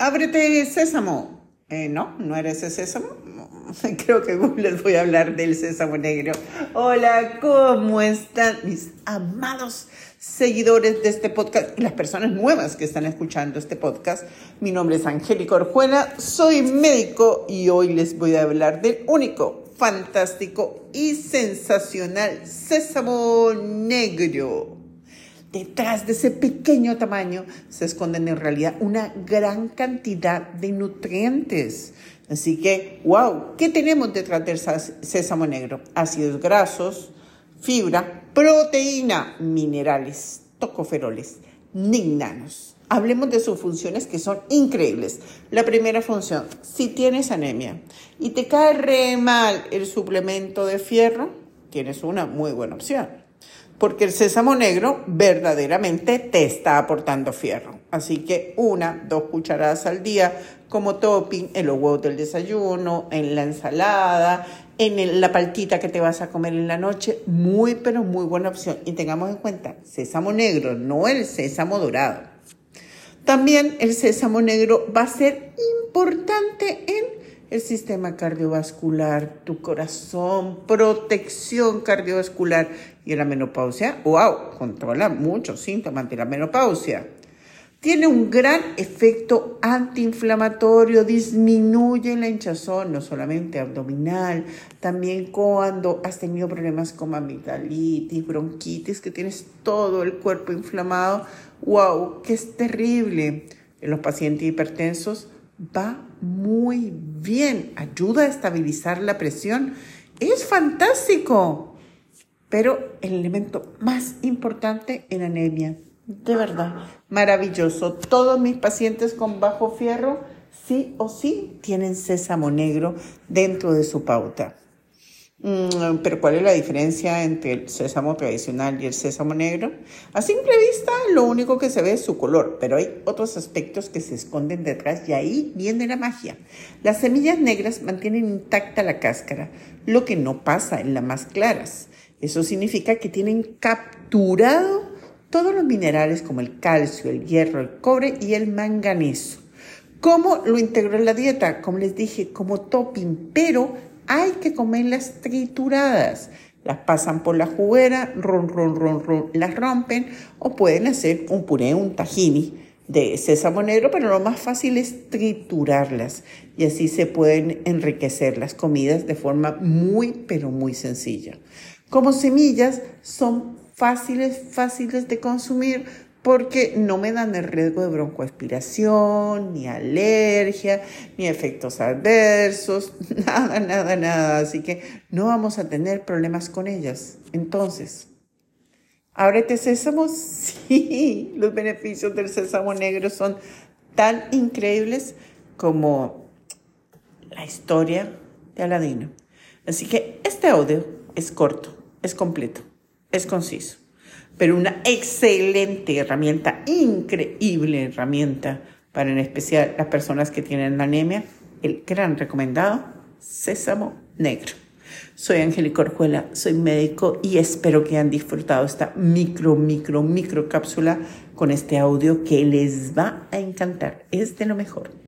Ábrete sésamo. Eh, no, no eres ese sésamo. Creo que les voy a hablar del sésamo negro. Hola, ¿cómo están mis amados seguidores de este podcast y las personas nuevas que están escuchando este podcast? Mi nombre es Angélica Orjuela, soy médico y hoy les voy a hablar del único, fantástico y sensacional sésamo negro. Detrás de ese pequeño tamaño se esconden en realidad una gran cantidad de nutrientes. Así que, wow, ¿qué tenemos detrás del sésamo negro? Ácidos grasos, fibra, proteína, minerales, tocoferoles, nignanos. Hablemos de sus funciones que son increíbles. La primera función, si tienes anemia y te cae re mal el suplemento de fierro, tienes una muy buena opción porque el sésamo negro verdaderamente te está aportando fierro. Así que una, dos cucharadas al día como topping en los huevos del desayuno, en la ensalada, en la paltita que te vas a comer en la noche, muy pero muy buena opción. Y tengamos en cuenta, sésamo negro, no el sésamo dorado. También el sésamo negro va a ser importante en el sistema cardiovascular, tu corazón, protección cardiovascular y la menopausia, wow, controla muchos síntomas de la menopausia. Tiene un gran efecto antiinflamatorio, disminuye la hinchazón, no solamente abdominal, también cuando has tenido problemas como amigdalitis, bronquitis, que tienes todo el cuerpo inflamado. ¡Wow! ¡Qué es terrible! En los pacientes hipertensos va muy bien, ayuda a estabilizar la presión. Es fantástico. Pero el elemento más importante en anemia, de verdad, maravilloso. Todos mis pacientes con bajo fierro, sí o sí, tienen sésamo negro dentro de su pauta. Mm, pero ¿cuál es la diferencia entre el sésamo tradicional y el sésamo negro? A simple vista, lo único que se ve es su color, pero hay otros aspectos que se esconden detrás y ahí viene la magia. Las semillas negras mantienen intacta la cáscara, lo que no pasa en las más claras. Eso significa que tienen capturado todos los minerales como el calcio, el hierro, el cobre y el manganeso. ¿Cómo lo integró en la dieta? Como les dije, como topping, pero hay que comerlas trituradas. Las pasan por la juguera, ron, ron, ron, ron, las rompen o pueden hacer un puré, un tahini de sésamo negro, pero lo más fácil es triturarlas y así se pueden enriquecer las comidas de forma muy, pero muy sencilla. Como semillas son fáciles, fáciles de consumir porque no me dan el riesgo de broncoaspiración, ni alergia, ni efectos adversos, nada, nada, nada. Así que no vamos a tener problemas con ellas. Entonces, ¿ábrete sésamo? Sí, los beneficios del sésamo negro son tan increíbles como la historia de Aladino. Así que este audio es corto, es completo, es conciso pero una excelente herramienta, increíble herramienta para en especial las personas que tienen anemia, el gran recomendado, sésamo negro. Soy Angélica Orjuela, soy médico y espero que hayan disfrutado esta micro, micro, micro cápsula con este audio que les va a encantar. Es de lo mejor.